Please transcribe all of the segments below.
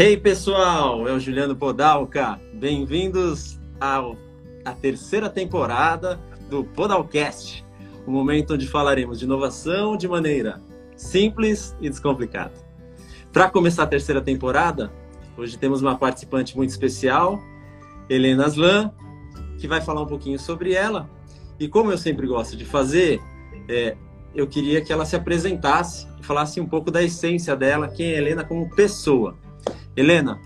Hey pessoal, é o Juliano Podalca. Bem-vindos à terceira temporada do Podalcast, o momento onde falaremos de inovação de maneira simples e descomplicada. Para começar a terceira temporada, hoje temos uma participante muito especial, Helena Aslan, que vai falar um pouquinho sobre ela. E como eu sempre gosto de fazer, é, eu queria que ela se apresentasse e falasse um pouco da essência dela, quem é Helena como pessoa. Helena,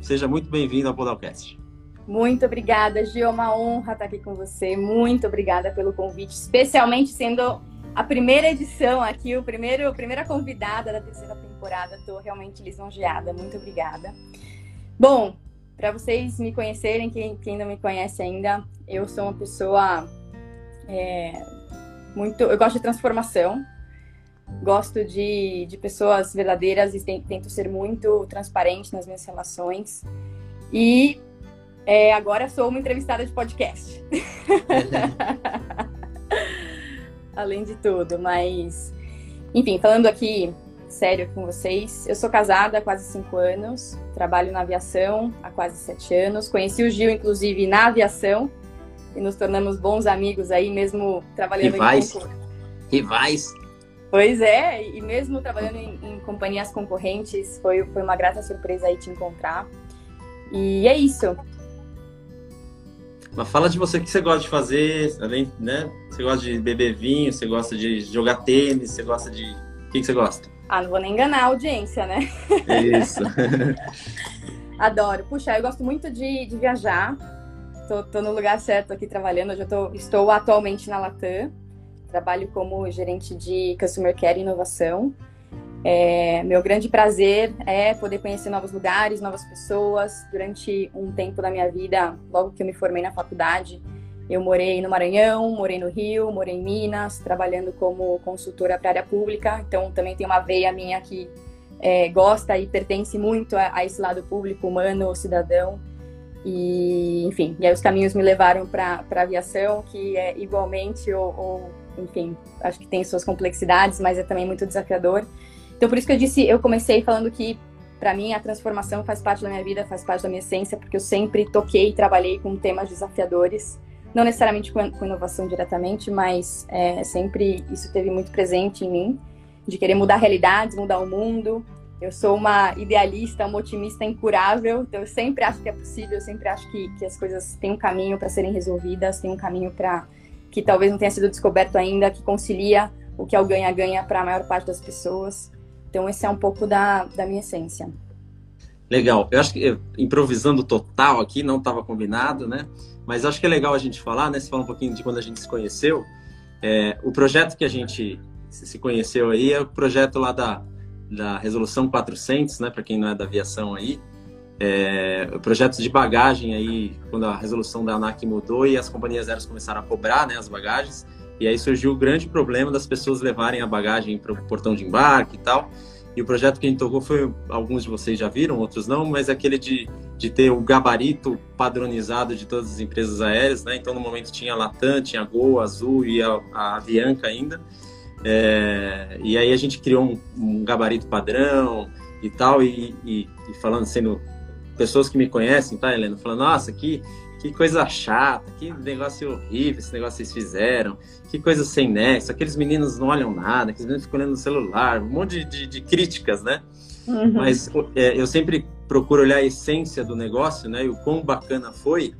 seja muito bem-vinda ao Podalcast. Muito obrigada, Gil. É uma honra estar aqui com você. Muito obrigada pelo convite, especialmente sendo a primeira edição aqui, o primeiro, a primeira convidada da terceira temporada. Estou realmente lisonjeada. Muito obrigada. Bom, para vocês me conhecerem, quem, quem não me conhece ainda, eu sou uma pessoa é, muito. Eu gosto de transformação, gosto de, de pessoas verdadeiras e tento ser muito transparente nas minhas relações. E é, agora sou uma entrevistada de podcast. Além de tudo, mas. Enfim, falando aqui sério com vocês, eu sou casada há quase cinco anos, trabalho na aviação há quase sete anos. Conheci o Gil, inclusive, na aviação e nos tornamos bons amigos aí, mesmo trabalhando Rivais. em Rivais. Pois é, e mesmo trabalhando em, em, companhias concorrentes, foi, foi uma grata surpresa aí te encontrar. E é isso. Mas fala de você o que você gosta de fazer, além, né? Você gosta de beber vinho, você gosta de jogar tênis, você gosta de. O que, que você gosta? Ah, não vou nem enganar a audiência, né? Isso. Adoro. Puxa, eu gosto muito de, de viajar. Tô, tô, no lugar certo aqui trabalhando. Eu já tô, estou atualmente na Latam. Trabalho como gerente de Customer Care e Inovação. É, meu grande prazer é poder conhecer novos lugares, novas pessoas. Durante um tempo da minha vida, logo que eu me formei na faculdade, eu morei no Maranhão, morei no Rio, morei em Minas, trabalhando como consultora para a área pública. Então, também tem uma veia minha que é, gosta e pertence muito a, a, esse lado público, humano, cidadão. E, enfim, e aí os caminhos me levaram para a aviação, que é igualmente, ou, ou, enfim, acho que tem suas complexidades, mas é também muito desafiador. Então, por isso que eu disse, eu comecei falando que, para mim, a transformação faz parte da minha vida, faz parte da minha essência, porque eu sempre toquei e trabalhei com temas desafiadores não necessariamente com, inovação diretamente, mas é, sempre isso teve muito presente em mim, de querer mudar realidades, mudar o mundo. Eu sou uma idealista, uma otimista incurável, então eu sempre acho que é possível, eu sempre acho que, que as coisas têm um caminho para serem resolvidas, tem um caminho para que talvez não tenha sido descoberto ainda, que concilia o que é o ganha-ganha para a maior parte das pessoas. Então, esse é um pouco da, da minha essência. Legal. Eu acho que improvisando total aqui, não estava combinado, né? Mas acho que é legal a gente falar, né? Você fala um pouquinho de quando a gente se conheceu. É, o projeto que a gente se conheceu aí é o projeto lá da, da Resolução 400, né? Para quem não é da aviação aí. É, projetos de bagagem aí, quando a resolução da ANAC mudou e as companhias aéreas começaram a cobrar né, as bagagens. E aí surgiu o grande problema das pessoas levarem a bagagem para o portão de embarque e tal. E o projeto que a gente tocou foi, alguns de vocês já viram, outros não, mas é aquele de, de ter o gabarito padronizado de todas as empresas aéreas, né? Então, no momento tinha a Latam, tinha a Gol, a Azul e a, a Avianca ainda. É, e aí a gente criou um, um gabarito padrão e tal, e, e, e, falando, sendo pessoas que me conhecem, tá, Helena? Falando, nossa, que, que coisa chata, que negócio horrível esse negócio que vocês fizeram, que coisa sem nexo, aqueles meninos não olham nada, aqueles meninos ficam olhando no celular, um monte de, de, de críticas, né? Uhum. Mas é, eu sempre procuro olhar a essência do negócio, né? E o quão bacana foi.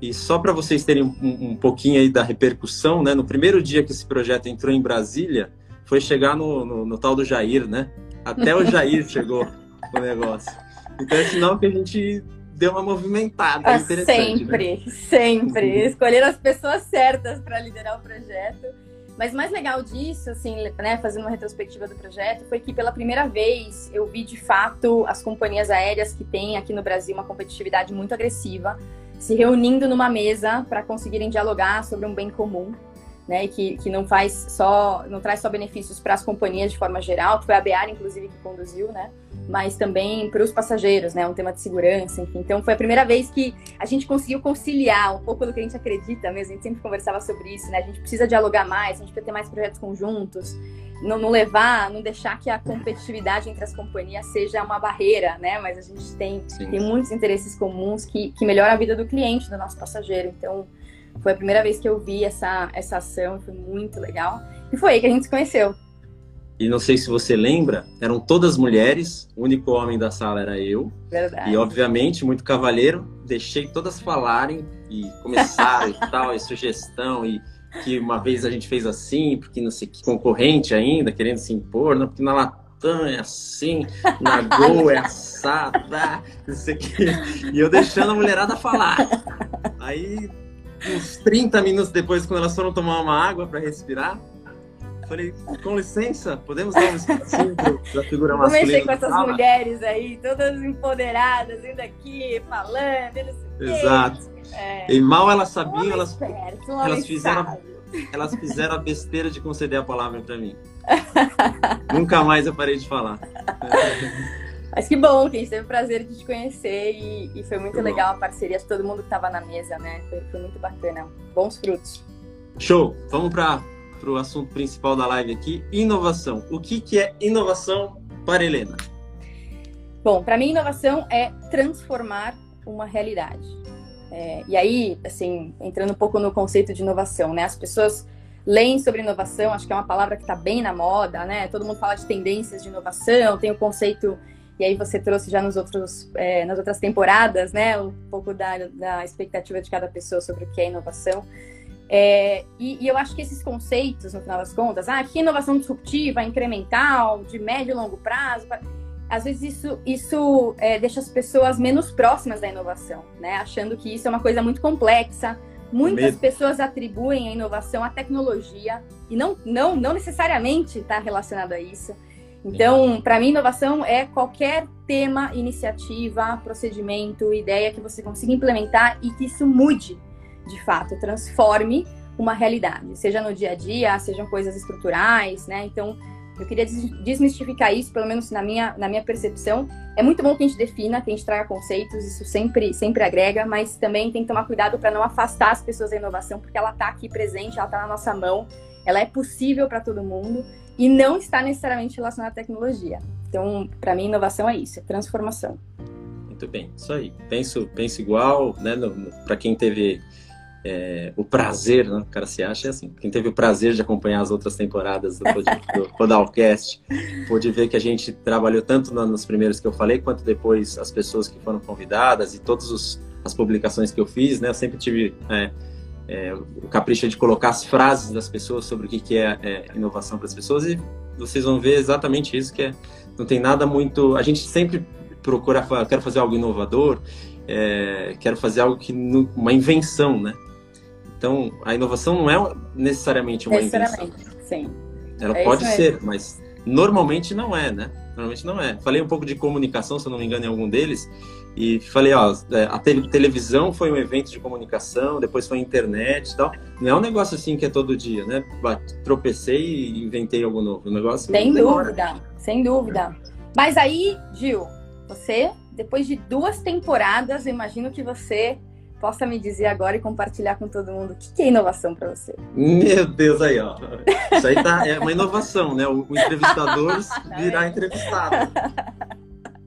E só para vocês terem um, um, pouquinho aí da repercussão, né? No primeiro dia que esse projeto entrou em Brasília, foi chegar no, no, no tal do Jair, né? Até o Jair chegou no negócio. Então é sinal que a gente deu uma movimentada. Ah, sempre, né? sempre. Uhum. Escolher as pessoas certas para liderar o projeto. Mas mais legal disso, assim, né, fazendo uma retrospectiva do projeto, foi que pela primeira vez eu vi de fato as companhias aéreas que têm aqui no Brasil uma competitividade muito agressiva se reunindo numa mesa para conseguirem dialogar sobre um bem comum né, que, que não faz só, não traz só benefícios para as companhias de forma geral, que foi a Bear, inclusive, que conduziu, né, mas também para os passageiros, né, um tema de segurança, enfim. Então, foi a primeira vez que a gente conseguiu conciliar um pouco do que a gente acredita mesmo, a gente sempre conversava sobre isso, né, a gente precisa dialogar mais, a gente precisa ter mais projetos conjuntos, não, não, levar, não deixar que a competitividade entre as companhias seja uma barreira, né? Mas a gente tem, tem muitos interesses comuns que, que melhoram a vida do cliente, do nosso passageiro. Então, foi a primeira vez que eu vi essa, essa ação, foi muito legal. E foi aí que a gente se conheceu. E não sei se você lembra, eram todas mulheres, o único homem da sala era eu. Verdade. E, obviamente, muito cavalheiro, deixei todas falarem e começaram e tal, e sugestão, e que uma vez a gente fez assim, porque não sei que concorrente ainda, querendo se impor, não, porque na Latam é assim, na Gol é assada, não sei o que. E eu deixando a mulherada falar. Aí, uns 30 minutos depois, quando elas foram tomar uma água para respirar, Falei, com licença, podemos dar um espacinho pra figura masculina? Comecei com essas fala. mulheres aí, todas empoderadas, indo aqui, falando, Exato. É. E mal elas sabiam, elas, esperto, elas fizeram, elas fizeram a besteira de conceder a palavra para mim. Nunca mais eu parei de falar. Mas que bom que a gente teve o prazer de te conhecer e, e foi muito legal bom. a parceria de todo mundo que estava na mesa, né? Foi, foi muito bacana. Bons frutos. Show! Vamos para para o assunto principal da live aqui, inovação. O que, que é inovação para Helena? Bom, para mim, inovação é transformar uma realidade. É, e aí, assim, entrando um pouco no conceito de inovação, né? As pessoas leem sobre inovação, acho que é uma palavra que está bem na moda, né? Todo mundo fala de tendências de inovação, tem o conceito, e aí você trouxe já nos outros, é, nas outras temporadas, né? Um pouco da, da expectativa de cada pessoa sobre o que é inovação. É, e, e, eu acho que esses conceitos, no final das contas, ah, que inovação disruptiva, incremental, de médio e longo prazo, às vezes isso, isso é, deixa as pessoas menos próximas da inovação, né? Achando que isso é uma coisa muito complexa. Muitas pessoas atribuem a inovação à tecnologia e não, não, não necessariamente está relacionado a isso. Então, para mim, inovação é qualquer tema, iniciativa, procedimento, ideia que você consiga implementar e que isso mude de fato, transforme uma realidade, seja no dia a dia, sejam coisas estruturais, né? Então, eu queria desmistificar isso, pelo menos na minha, na minha percepção. É muito bom que a gente defina, que a gente traga conceitos, isso sempre, sempre agrega, mas também tem que tomar cuidado para não afastar as pessoas da inovação, porque ela está aqui presente, ela está na nossa mão, ela é possível para todo mundo e não está necessariamente relacionada à tecnologia. Então, para mim, inovação é isso, é transformação. Muito bem, isso aí. Penso, penso igual, né? Para quem teve é, o prazer, né? o cara se acha é assim. Quem teve o prazer de acompanhar as outras temporadas do, do Podalcast, pôde ver que a gente trabalhou tanto nos primeiros que eu falei, quanto depois as pessoas que foram convidadas e todas as publicações que eu fiz, né? Eu sempre tive é, é, o capricho de colocar as frases das pessoas sobre o que, que é, é inovação para as pessoas e vocês vão ver exatamente isso, que é, não tem nada muito... A gente sempre procura, quero fazer algo inovador, é, quero fazer algo que uma invenção, né? Então, a inovação não é necessariamente uma necessariamente, invenção. sim. Ela é pode ser, mas normalmente não é, né? Normalmente não é. Falei um pouco de comunicação, se eu não me engano, em algum deles. E falei, ó, é, a te televisão foi um evento de comunicação, depois foi a internet e tal. Não é um negócio assim que é todo dia, né? Tropecei e inventei algo novo. O negócio Sem dúvida, sem dúvida. Mas aí, Gil, você, depois de duas temporadas, eu imagino que você possa me dizer agora e compartilhar com todo mundo o que é inovação para você. Meu Deus, aí, ó. Isso aí tá, é uma inovação, né? O, o entrevistador virar entrevistado.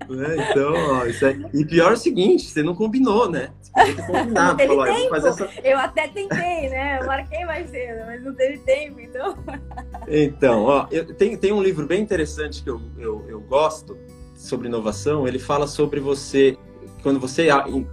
É, então, ó, isso é... E pior é o seguinte, você não combinou, né? Você podia ter combinado. Não falou, tempo. Eu, essa... eu até tentei, né? Eu marquei mais cedo, mas não teve tempo, então. Então, ó, eu, tem, tem um livro bem interessante que eu, eu, eu gosto sobre inovação. Ele fala sobre você quando você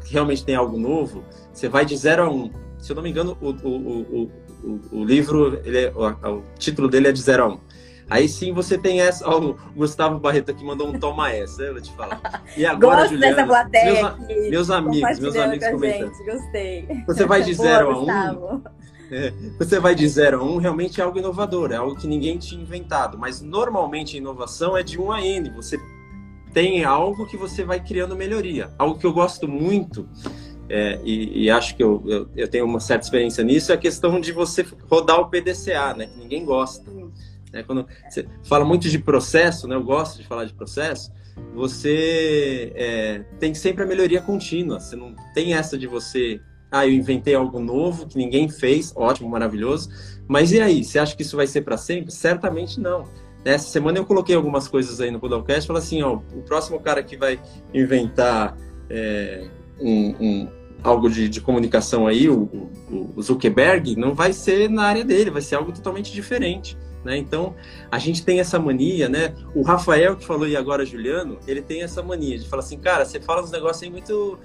realmente tem algo novo, você vai de 0 a 1. Um. Se eu não me engano, o, o, o, o, livro, ele é, o, o, título dele é de 0 a 1. Um. Aí sim você tem essa. Ó, o Gustavo Barreto aqui mandou um toma essa, eu vou te falar. E agora, Gosto Juliana, dessa plateia meus, aqui, meus amigos, meus amigos comentando. Gente, gostei. Você vai de 0 a 1. Um, é, você vai de 0 a 1, um, realmente é algo inovador, é algo que ninguém tinha inventado. Mas normalmente a inovação é de 1 um a N. Você tem algo que você vai criando melhoria. Algo que eu gosto muito, é, e, e, acho que eu, eu, eu, tenho uma certa experiência nisso, é a questão de você rodar o PDCA, né? Que ninguém gosta. Né? Quando você fala muito de processo, né? Eu gosto de falar de processo. Você é, tem sempre a melhoria contínua. Você não tem essa de você ah, eu inventei algo novo que ninguém fez, ótimo, maravilhoso. Mas e aí? Você acha que isso vai ser para sempre? Certamente não. Essa semana eu coloquei algumas coisas aí no podcast, falei assim, ó, o próximo cara que vai inventar é, um, um, algo de, de, comunicação aí, o, o, Zuckerberg, não vai ser na área dele, vai ser algo totalmente diferente. Né? Então, a gente tem essa mania, né? O Rafael, que falou e agora Juliano, ele tem essa mania de falar assim, cara, você fala uns negócios aí muito...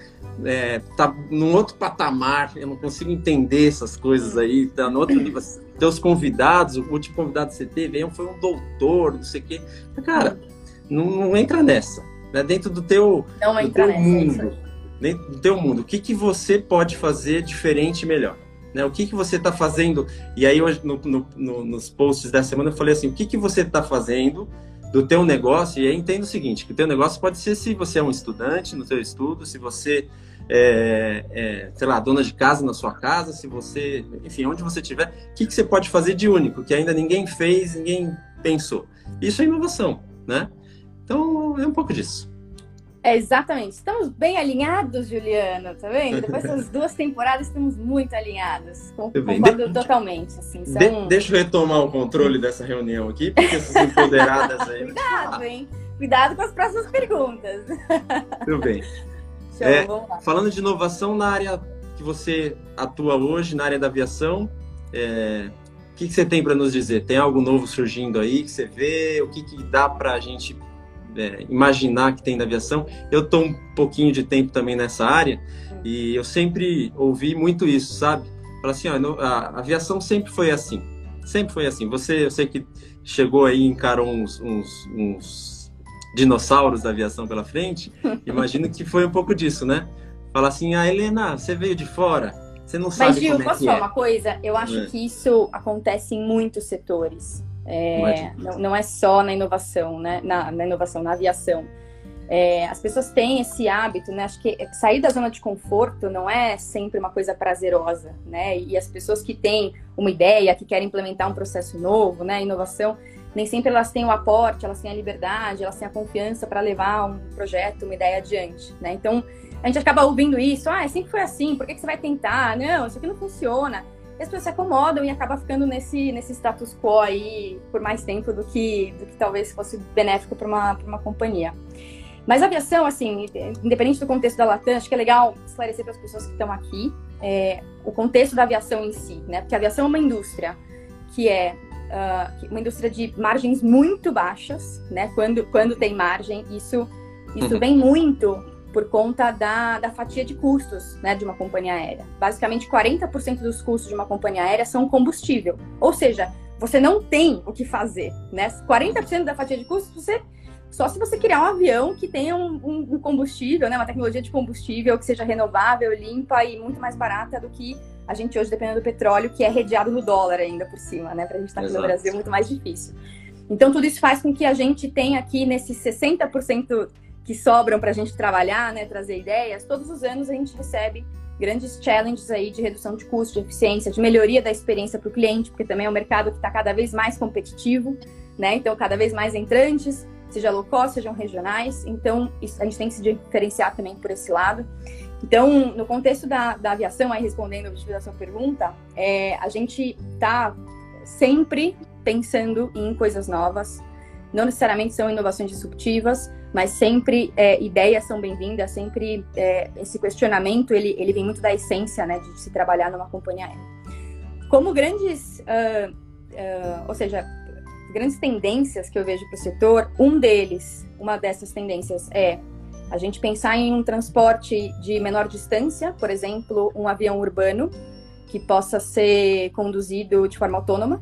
É, tá num outro patamar, eu não consigo entender essas coisas aí, tá no outro nível. Teus convidados, o último convidado que você teve foi um doutor, não sei o quê. Cara, não, não entra nessa. Né? Dentro do teu, não do teu nessa, mundo, dentro do teu mundo, o que, que você pode fazer diferente e melhor? Né? O que, que você está fazendo? E aí, hoje, no, no, no, nos posts da semana, eu falei assim: o que, que você está fazendo do teu negócio? E aí entenda o seguinte: que o teu negócio pode ser se você é um estudante no teu estudo, se você é, é, sei lá, dona de casa na sua casa, se você, enfim, onde você estiver, o que, que você pode fazer de único, que ainda ninguém fez, ninguém pensou? Isso é inovação, né? Então, é um pouco disso. É, exatamente. Estamos bem alinhados, Juliano, tá vendo? Depois dessas duas temporadas estamos muito alinhados. Concordo de... totalmente. Assim, são... de... Deixa eu retomar o controle dessa reunião aqui, porque essas empoderadas aí. Cuidado, hein? Cuidado com as próximas perguntas. Tudo bem. Show, é, falando de inovação na área que você atua hoje, na área da aviação, é... o que, que você tem para nos dizer? Tem algo novo surgindo aí que você vê? O que, que dá para a gente é, imaginar que tem da aviação. Eu estou um pouquinho de tempo também nessa área e eu sempre ouvi muito isso, sabe? Falar assim, ó, a aviação sempre foi assim, sempre foi assim. Você, eu sei que chegou aí e encarou uns, uns, uns dinossauros da aviação pela frente, imagino que foi um pouco disso, né? Falar assim, ah, Helena, você veio de fora, você não sabe Mas, Gil, como é posso falar é. uma coisa? Eu acho é. que isso acontece em muitos setores. É, não, não, é só na inovação, né? Na, na inovação, na aviação. É, as pessoas têm esse hábito, né? Acho que sair da zona de conforto não é sempre uma coisa prazerosa, né? E as pessoas que têm uma ideia, que querem implementar um processo novo, né? Inovação, nem sempre elas têm o aporte, elas têm a liberdade, elas têm a confiança para levar um projeto, uma ideia adiante, né? Então, a gente acaba ouvindo isso, ah, sempre foi assim, por que, que você vai tentar? Não, isso aqui não funciona as pessoas se acomodam e acaba ficando nesse, nesse status quo aí por mais tempo do que, do que talvez fosse benéfico para uma, uma companhia. Mas a aviação, assim, independente do contexto da Latam, acho que é legal esclarecer para as pessoas que estão aqui é, o contexto da aviação em si, né? Porque a aviação é uma indústria que é uh, uma indústria de margens muito baixas, né? Quando, quando tem margem, isso, isso vem muito por conta da, da fatia de custos né, de uma companhia aérea. Basicamente, 40% dos custos de uma companhia aérea são combustível. Ou seja, você não tem o que fazer. Né? 40% da fatia de custos, você só se você criar um avião que tenha um, um, um, combustível, né, uma tecnologia de combustível que seja renovável, limpa e muito mais barata do que a gente hoje, dependendo do petróleo, que é redeado no dólar ainda por cima, né? Para a gente estar tá aqui no Brasil, é muito mais difícil. Então, tudo isso faz com que a gente tenha aqui nesses 60% que sobram para a gente trabalhar, né, trazer ideias, todos os anos a gente recebe grandes challenges aí de redução de custo, de eficiência, de melhoria da experiência para o cliente, porque também é um mercado que está cada vez mais competitivo, né? Então, cada vez mais entrantes, seja low cost, sejam regionais. Então, isso, a gente tem que se diferenciar também por esse lado. Então, no contexto da, da aviação, aí respondendo o objetivo da sua pergunta, é, a gente está sempre pensando em coisas novas. Não necessariamente são inovações disruptivas, mas sempre é, ideias são bem-vindas, sempre é, esse questionamento ele, ele vem muito da essência né, de se trabalhar numa companhia aérea. Como grandes, uh, uh, ou seja, grandes tendências que eu vejo para o setor, um deles, uma dessas tendências é a gente pensar em um transporte de menor distância, por exemplo, um avião urbano que possa ser conduzido de forma autônoma,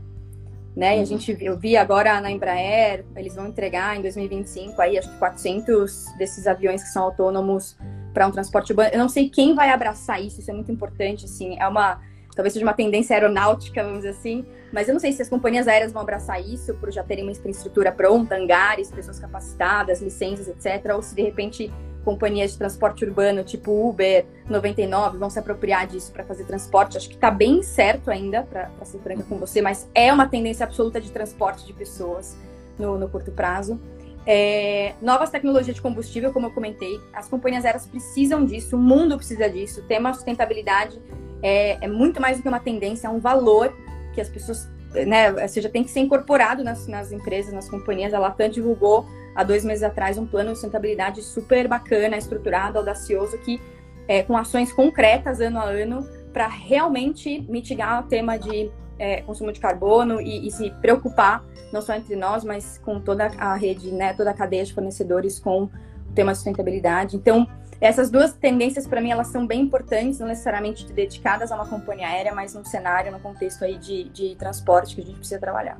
né? E a gente eu vi agora na Embraer, eles vão entregar em 2025 aí acho que 400 desses aviões que são autônomos para um transporte urbano. Eu não sei quem vai abraçar isso, isso é muito importante, assim, é uma talvez seja uma tendência aeronáutica, vamos dizer assim, mas eu não sei se as companhias aéreas vão abraçar isso por já terem uma infraestrutura pronta, hangares, pessoas capacitadas, licenças, etc, ou se de repente companhias de transporte urbano, tipo Uber, 99, vão se apropriar disso para fazer transporte. Acho que está bem certo ainda, para ser franca com você, mas é uma tendência absoluta de transporte de pessoas no, no curto prazo. É, novas tecnologias de combustível, como eu comentei, as companhias aéreas precisam disso, o mundo precisa disso. O tema sustentabilidade é, é muito mais do que uma tendência, é um valor que as pessoas né, ou seja, tem que ser incorporado nas, nas empresas, nas companhias. A Latam divulgou há dois meses atrás um plano de sustentabilidade super bacana, estruturado, audacioso, que é, com ações concretas ano a ano para realmente mitigar o tema de é, consumo de carbono e, e, se preocupar não só entre nós, mas com toda a rede, né, toda a cadeia de fornecedores com o tema de sustentabilidade. Então, essas duas tendências para mim elas são bem importantes, não necessariamente dedicadas a uma companhia aérea, mas num cenário, no contexto aí de, de transporte que a gente precisa trabalhar.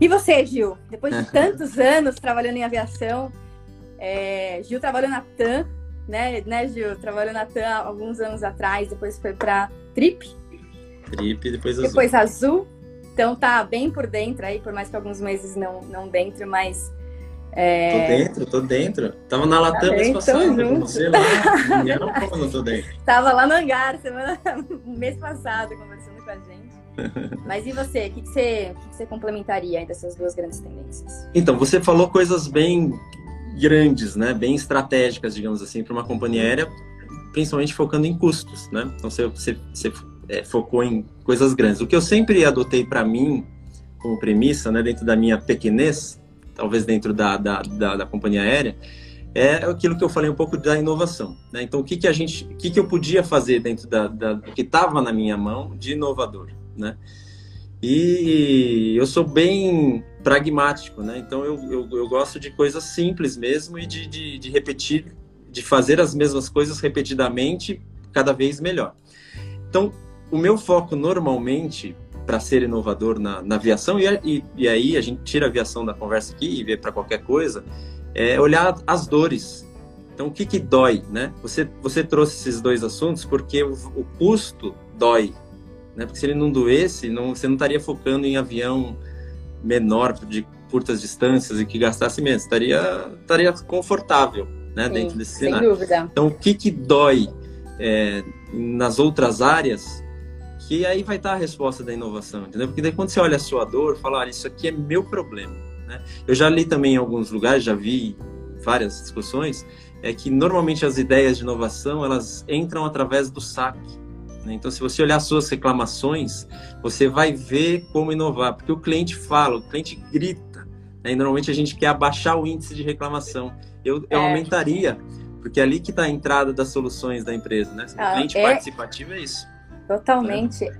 E você, Gil? Depois de tantos anos trabalhando em aviação, é, Gil trabalhou na TAM, né, né, Gil? Trabalhou na TAM alguns anos atrás, depois foi para Trip. Trip, depois Azul. Depois Azul. Então tá bem por dentro aí, por mais que alguns meses não, não dentro, mas. É... Tô dentro, tô dentro. Tava na Latam tá mês passado, com você lá. não tô dentro. Tava lá no hangar, semana, mês passado, conversando com a gente. Mas e você? O que, que, você, o que, que você complementaria aí dessas duas grandes tendências? Então, você falou coisas bem grandes, né? Bem estratégicas, digamos assim, para uma companhia aérea, principalmente focando em custos, né? Então, você, você, você é, focou em coisas grandes. O que eu sempre adotei para mim, como premissa, né, dentro da minha pequenez, talvez dentro da, da, da, da, companhia aérea, é aquilo que eu falei um pouco da inovação. Né? Então, o que, que a gente, o que, que eu podia fazer dentro da, da do que estava na minha mão de inovador, né? E eu sou bem pragmático, né? Então, eu, eu, eu gosto de coisas simples mesmo e de, de, de repetir, de fazer as mesmas coisas repetidamente, cada vez melhor. Então, o meu foco normalmente para ser inovador na, na aviação, e, e, e, aí a gente tira a aviação da conversa aqui e vê para qualquer coisa, é olhar as dores. Então, o que, que dói, né? Você, você trouxe esses dois assuntos porque o, o custo dói, né? Porque se ele não doesse, não, você não estaria focando em avião menor, de curtas distâncias e que gastasse menos. Estaria, estaria confortável, né? Sim, dentro desse cenário. Dúvida. Então, o que, que dói é, nas outras áreas que aí vai estar a resposta da inovação, entendeu? Porque daí quando você olha a sua dor, fala, isso aqui é meu problema, né? Eu já li também em alguns lugares, já vi várias discussões, é que normalmente as ideias de inovação, elas entram através do saque. Né? Então, se você olhar suas reclamações, você vai ver como inovar, porque o cliente fala, o cliente grita, né? e normalmente a gente quer abaixar o índice de reclamação. Eu, eu é. aumentaria, porque é ali que está a entrada das soluções da empresa, né? O ah, cliente é... participativo é isso. Totalmente.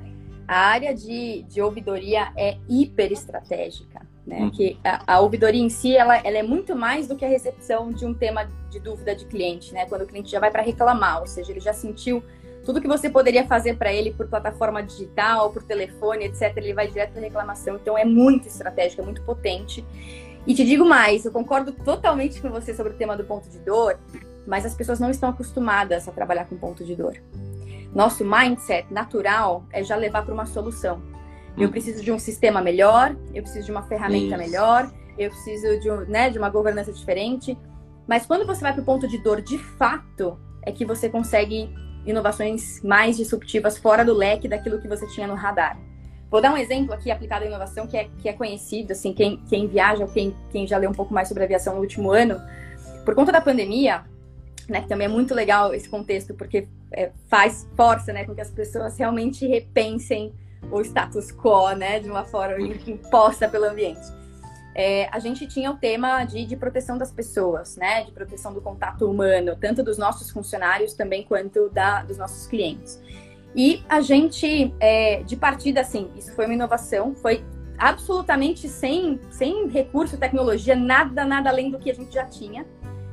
A área de, de ouvidoria é hiper estratégica, né? Uhum. Que a, a, ouvidoria em si, ela, ela é muito mais do que a recepção de um tema de dúvida de cliente, né? Quando o cliente já vai para reclamar, ou seja, ele já sentiu tudo que você poderia fazer para ele por plataforma digital, por telefone, etc. Ele vai direto para reclamação. Então é muito estratégico, é muito potente. E te digo mais, eu concordo totalmente com você sobre o tema do ponto de dor, mas as pessoas não estão acostumadas a trabalhar com ponto de dor. Nosso mindset natural é já levar para uma solução. Eu hum. preciso de um sistema melhor, eu preciso de uma ferramenta Isso. melhor, eu preciso de, um, né, de uma governança diferente. Mas quando você vai para o ponto de dor de fato, é que você consegue inovações mais disruptivas fora do leque daquilo que você tinha no radar. Vou dar um exemplo aqui aplicado à inovação que é, que é conhecido, assim, quem, quem viaja ou quem, quem já leu um pouco mais sobre aviação no último ano. Por conta da pandemia, né, que também é muito legal esse contexto, porque é, faz força, né, com que as pessoas realmente repensem o status quo, né, de uma forma imposta pelo ambiente. É, a gente tinha o tema de, de, proteção das pessoas, né, de proteção do contato humano, tanto dos nossos funcionários também quanto da, dos nossos clientes. E a gente, é, de partida, assim, isso foi uma inovação, foi absolutamente sem, sem recurso, tecnologia, nada, nada além do que a gente já tinha.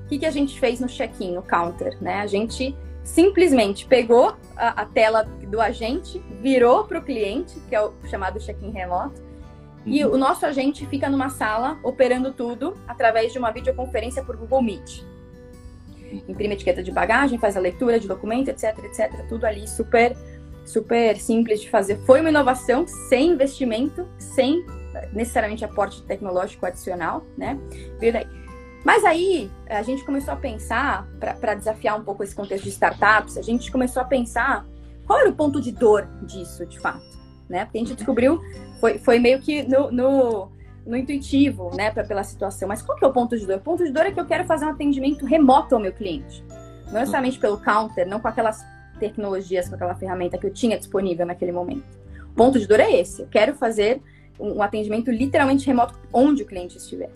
O que, que a gente fez no check-in, no counter? Né? A gente simplesmente pegou a, a tela do agente, virou para o cliente, que é o chamado check-in remoto, uhum. e o nosso agente fica numa sala operando tudo através de uma videoconferência por Google Meet. Imprime etiqueta de bagagem, faz a leitura de documento, etc, etc. Tudo ali super, super simples de fazer. Foi uma inovação sem investimento, sem necessariamente aporte tecnológico adicional, né? Veio daí. Mas aí a gente começou a pensar, para desafiar um pouco esse contexto de startups, a gente começou a pensar qual era o ponto de dor disso, de fato. Né? Porque a gente descobriu, foi, foi meio que no, no, no intuitivo, né, pra, pela situação. Mas qual que é o ponto de dor? O ponto de dor é que eu quero fazer um atendimento remoto ao meu cliente. Não necessariamente pelo counter, não com aquelas tecnologias, com aquela ferramenta que eu tinha disponível naquele momento. ponto de dor é esse. Eu quero fazer um atendimento literalmente remoto onde o cliente estiver.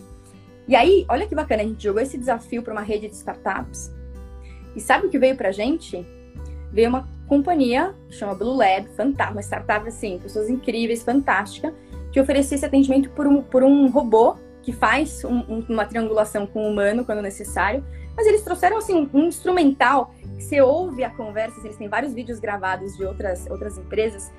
E aí, olha que bacana, a gente jogou esse desafio para uma rede de startups. E sabe o que veio pra gente? Veio uma companhia chama Blue Lab, fantástica, uma startup assim, pessoas incríveis, fantástica, que oferecia esse atendimento por um, por um robô que faz um, um, uma triangulação com o humano quando necessário. Mas eles trouxeram assim um instrumental que você ouve a conversa, eles têm vários vídeos gravados de outras, outras empresas.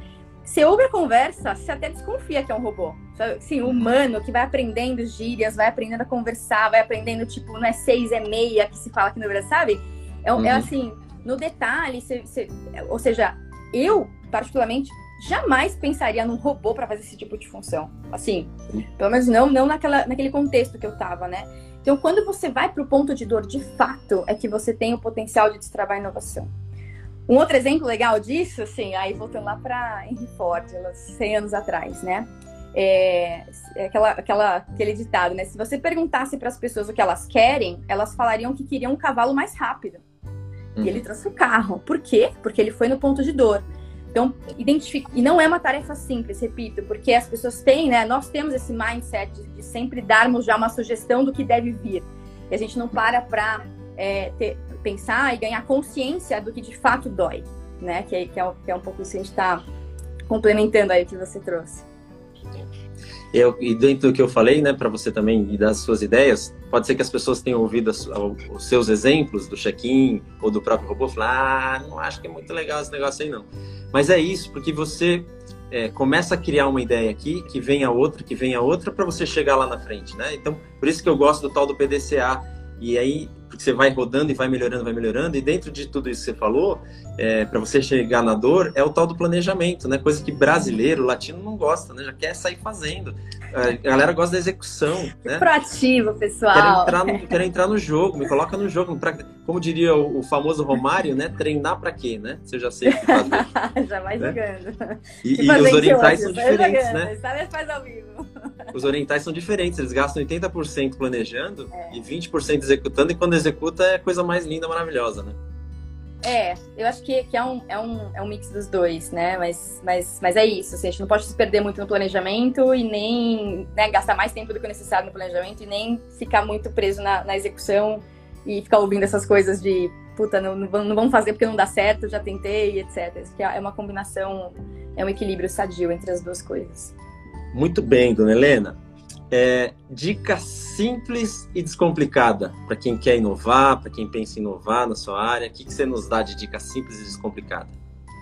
Você ouve a conversa, você até desconfia que é um robô. Sim, humano, que vai aprendendo gírias, vai aprendendo a conversar, vai aprendendo, tipo, não é seis, é meia que se fala aqui no Brasil, sabe? É, é uhum. é assim, no detalhe, você, você, ou seja, eu, particularmente, jamais pensaria num robô para fazer esse tipo de função. Assim, pelo menos não, não naquela, naquele contexto que eu tava, né? Então, quando você vai para o ponto de dor de fato, é que você tem o potencial de destravar a inovação. Um outro exemplo legal disso, assim, aí voltando lá para Henry Ford, 100 anos atrás, né? É, é, aquela, aquela, aquele ditado, né? Se você perguntasse para as pessoas o que elas querem, elas falariam que queriam um cavalo mais rápido. Uhum. E ele trouxe o carro. Por quê? Porque ele foi no ponto de dor. Então, identifique. E não é uma tarefa simples, repito, porque as pessoas têm, né? Nós temos esse mindset de, de sempre darmos já uma sugestão do que deve vir. E a gente não para para é, pensar e ganhar consciência do que de fato dói, né? Que, que, é, que é um pouco isso que a gente está complementando aí que você trouxe. Eu, e dentro do que eu falei, né, para você também e das suas ideias, pode ser que as pessoas tenham ouvido as, os seus exemplos do check-in ou do próprio robô falar, ah, não acho que é muito legal esse negócio aí não. Mas é isso, porque você é, começa a criar uma ideia aqui, que vem a outra, que vem a outra, para você chegar lá na frente, né? Então, por isso que eu gosto do tal do PDCA. E aí, porque você vai rodando e vai melhorando, vai melhorando, e dentro de tudo isso que você falou, é, para você chegar na dor, é o tal do planejamento, né? Coisa que brasileiro, latino não gosta, né? Já quer sair fazendo. A galera gosta da execução, né? Proativo, pessoal. Quer entrar no, quer entrar no jogo, me coloca no jogo. Pra, como diria o, o, famoso Romário, né? Treinar para quê, né? Você já sei o que fazer. já vai né? jogando. E, e os orientais são diferentes, jogando. né? faz ao vivo. Os orientais são diferentes, eles gastam 80% planejando é. e 20% executando, e quando executa é a coisa mais linda, maravilhosa, né? É, eu acho que, que é, um, é, um, é um mix dos dois, né? Mas, mas, mas é isso, assim, a gente não pode se perder muito no planejamento e nem né, gastar mais tempo do que necessário no planejamento e nem ficar muito preso na, na execução e ficar ouvindo essas coisas de puta, não, não vamos fazer porque não dá certo, já tentei, etc. Isso que é uma combinação, é um equilíbrio sadio entre as duas coisas. Muito bem, dona Helena. É, dica simples e descomplicada para quem quer inovar, para quem pensa em inovar na sua área. O que, que você nos dá de dica simples e descomplicada?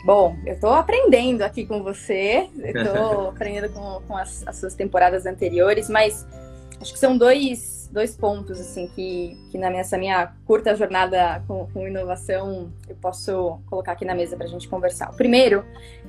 Bom, eu estou aprendendo aqui com você, estou aprendendo com, com as, as, suas temporadas anteriores, mas acho que são dois, dois pontos assim que, que na minha, minha curta jornada com, com inovação eu posso colocar aqui na mesa para a gente conversar. O primeiro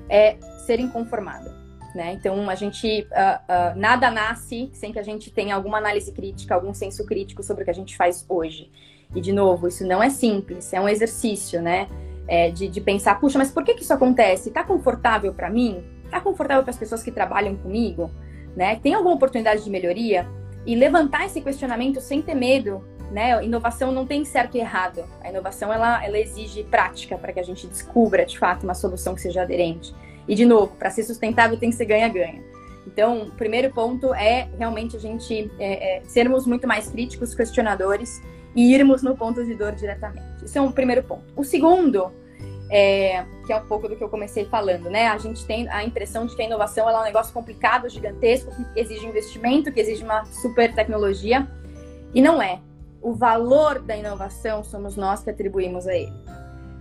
é ser inconformada. Né? Então, a gente uh, uh, nada nasce sem que a gente tenha alguma análise crítica, algum senso crítico sobre o que a gente faz hoje. E, de novo, isso não é simples, é um exercício, né? É, de, de, pensar, puxa, mas por que, que isso acontece? Está confortável para mim? Está confortável para as pessoas que trabalham comigo? Né? Tem alguma oportunidade de melhoria? E levantar esse questionamento sem ter medo, né? Inovação não tem certo e errado. A inovação ela, ela exige prática para que a gente descubra de fato uma solução que seja aderente. E, de novo, para ser sustentável tem que ser ganha-ganha. Então, o primeiro ponto é realmente a gente é, é, sermos muito mais críticos, questionadores e irmos no ponto de dor diretamente. Isso é um primeiro ponto. O segundo, é, que é um pouco do que eu comecei falando, né? A gente tem a impressão de que a inovação é um negócio complicado, gigantesco, que exige investimento, que exige uma super tecnologia. E não é. O valor da inovação somos nós que atribuímos a ele.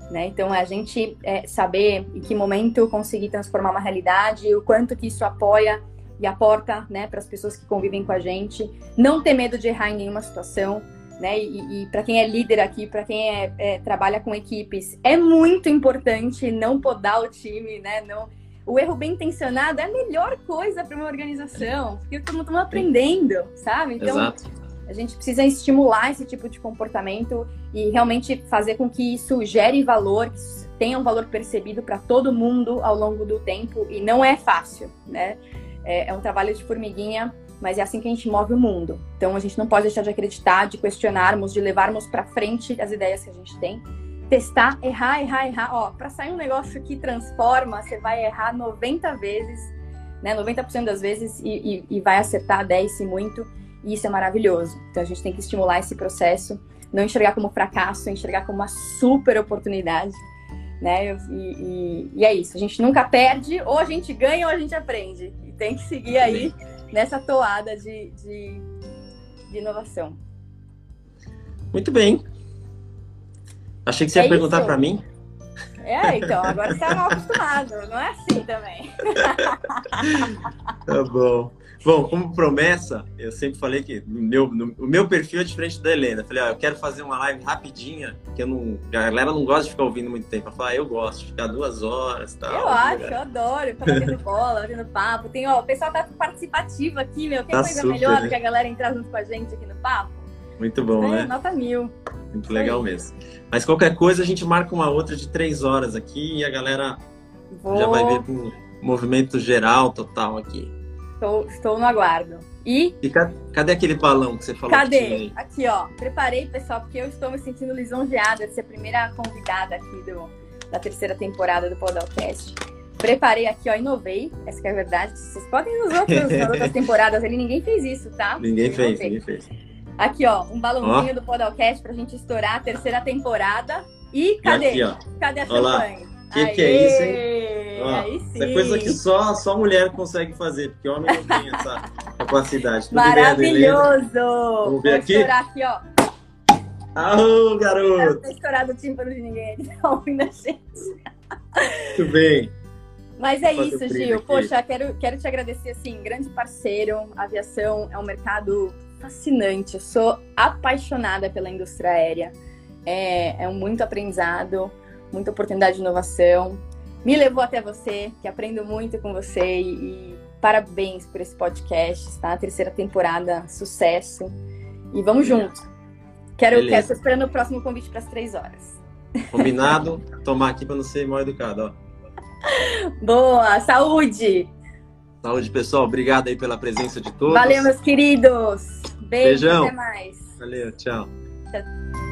Né? Então, é a gente é, saber em que momento conseguir transformar uma realidade, o quanto que isso apoia e aporta né, para as pessoas que convivem com a gente, não ter medo de errar em nenhuma situação. Né? E, e para quem é líder aqui, para quem é, é, trabalha com equipes, é muito importante não podar o time, né? Não, o erro bem intencionado é a melhor coisa para uma organização, porque todo mundo está aprendendo, sabe? Então, Exato a gente precisa estimular esse tipo de comportamento e realmente fazer com que isso gere valor, que tenha um valor percebido para todo mundo ao longo do tempo. E não é fácil, né? É, é um trabalho de formiguinha, mas é assim que a gente move o mundo. Então a gente não pode deixar de acreditar, de questionarmos, de levarmos para frente as ideias que a gente tem. testar, errar, errar, errar. Ó, para sair um negócio que transforma, você vai errar 90 vezes, né? 90% das vezes e, e, e vai acertar 10 se muito. E isso é maravilhoso. Então a gente tem que estimular esse processo, não enxergar como fracasso, enxergar como uma super oportunidade. Né? E, e, e, é isso. A gente nunca perde, ou a gente ganha ou a gente aprende. E tem que seguir aí nessa toada de, de, de inovação. Muito bem. Achei que você é ia perguntar para mim. É, então, agora você está mal acostumado, não é assim também. tá bom. Bom, como promessa, eu sempre falei que no meu, no, o meu perfil é diferente da Helena. falei, ó, eu quero fazer uma live rapidinha, que eu não, a galera não gosta de ficar ouvindo muito tempo. Eu falei, ah, eu gosto de ficar duas horas tal. Eu acho, eu adoro. Ficar batendo bola, batendo papo. Tem, ó, o pessoal tá participativo aqui, meu. Tem tá coisa super, melhor né? que a galera entrar junto com a gente aqui no papo? Muito bom, é, né? Nota mil. Muito legal mesmo. Mas qualquer coisa, a gente marca uma outra de três horas aqui e a galera Vou... já vai ver com movimento geral total aqui. Estou, estou no aguardo. E. E cadê, cadê, aquele balão que você falou? Cadê? Aqui, ó. Preparei, pessoal, porque eu estou me sentindo lisonjeada de ser a primeira convidada aqui do, da terceira temporada do Podalcast. Preparei aqui, ó, inovei, essa é a verdade. Vocês podem nos outros, nas outras temporadas ali, ninguém fez isso, tá? Ninguém fez, ninguém fez. Aqui, ó, um balãozinho oh. do Podalcast pra gente estourar a terceira temporada. E cadê? E aqui, cadê a champanhe? O que, que é isso, hein? Ó, aí sim. Essa coisa que só, só mulher consegue fazer, porque homem não tem essa capacidade. Tudo Maravilhoso! Vamos ver Vou aqui? aqui, ó. Aô, garoto! Não estourado o tímpano de ninguém, ele tá ouvindo a gente. Muito bem. Mas é isso, Gil. Aqui. Poxa, quero, quero te agradecer, assim, grande parceiro. A aviação é um mercado fascinante. Eu sou apaixonada pela indústria aérea. É, é muito aprendizado, muita oportunidade de inovação. Me levou até você, que aprendo muito com você e, e parabéns por esse podcast, está? Terceira temporada, sucesso. E vamos junto. Quero, quero estar esperando o próximo convite para as três horas. Combinado? Tomar aqui para não ser mal educado, ó. Boa, saúde! Saúde, pessoal. Obrigado aí pela presença de todos. Valeu, meus queridos. Beijo, Beijão. até mais. Valeu, tchau. tchau.